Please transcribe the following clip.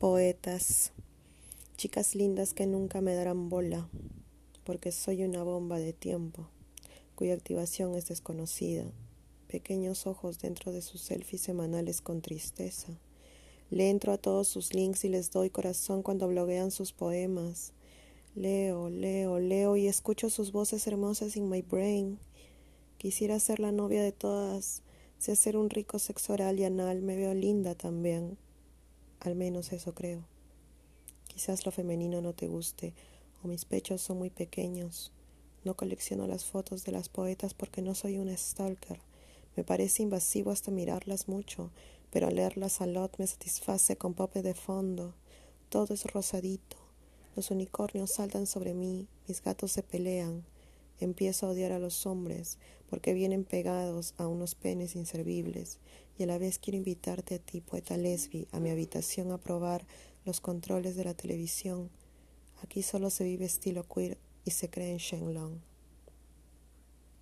Poetas, chicas lindas que nunca me darán bola, porque soy una bomba de tiempo, cuya activación es desconocida. Pequeños ojos dentro de sus selfies semanales con tristeza. Le entro a todos sus links y les doy corazón cuando bloguean sus poemas. Leo, leo, leo y escucho sus voces hermosas in my brain. Quisiera ser la novia de todas, si hacer un rico sexo oral y anal me veo linda también. Al menos eso creo. Quizás lo femenino no te guste, o mis pechos son muy pequeños. No colecciono las fotos de las poetas porque no soy un stalker. Me parece invasivo hasta mirarlas mucho, pero leerlas a lot me satisface con pope de fondo. Todo es rosadito. Los unicornios saltan sobre mí, mis gatos se pelean. Empiezo a odiar a los hombres porque vienen pegados a unos penes inservibles y a la vez quiero invitarte a ti, poeta lesbi, a mi habitación a probar los controles de la televisión. Aquí solo se vive estilo queer y se cree en Shenlong.